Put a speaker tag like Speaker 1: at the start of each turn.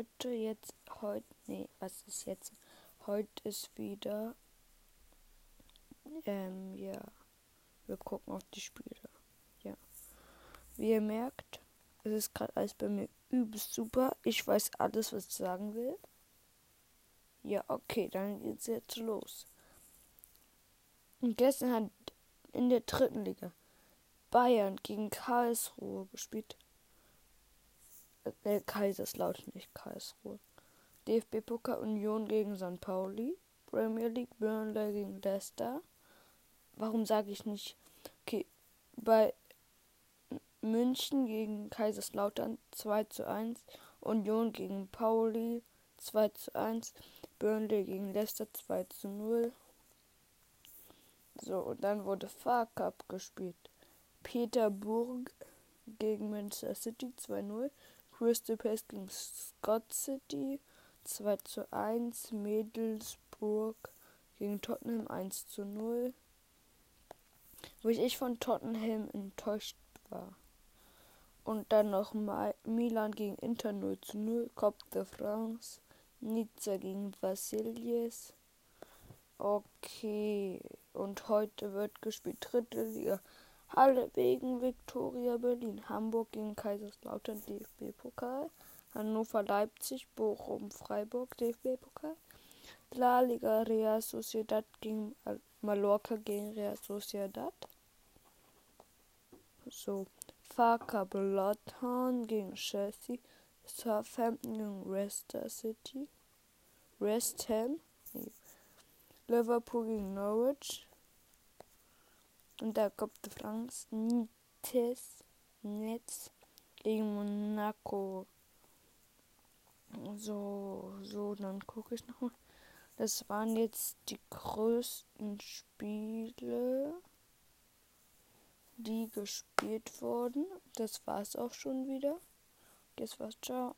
Speaker 1: heute, jetzt, heute, nee, was ist jetzt? Heute ist wieder, ähm, ja, wir gucken auf die Spiele. Ja. Wie ihr merkt, es ist gerade alles bei mir übelst super. Ich weiß alles, was ich sagen will. Ja, okay, dann geht's jetzt los. Und gestern hat in der dritten Liga Bayern gegen Karlsruhe gespielt. Äh, Kaiserslautern, nicht Karlsruhe. DFB-Pokal Union gegen St. Pauli. Premier League Burnley gegen Leicester. Warum sage ich nicht? Okay, bei München gegen Kaiserslautern 2 zu 1. Union gegen Pauli 2 zu 1. Burnley gegen Leicester 2 zu 0. So, und dann wurde Fahrcup gespielt. Peterburg gegen Manchester City 2-0. Crystal Palace gegen Scott City 2 zu 1. Middlesbrough gegen Tottenham 1 zu 0. Wo ich von Tottenham enttäuscht war. Und dann noch Milan gegen Inter 0 zu 0. Cop de France. Nizza gegen Vassilies. Okay. Und heute wird gespielt dritte Liga. Halle wegen Viktoria Berlin. Hamburg gegen Kaiserslautern DFB-Pokal. Hannover Leipzig, Bochum Freiburg DFB-Pokal. La Liga Real Sociedad gegen Mallorca gegen Real Sociedad. So. Faka Bloodhound gegen Chelsea. Southampton gegen Leicester City. West Ham. Nee. Liverpool gegen Norwich. Und da kommt die France Nites Netz gegen Monaco. So, so, dann gucke ich nochmal. Das waren jetzt die größten Spiele, die gespielt wurden. Das war es auch schon wieder. Das war's, ciao.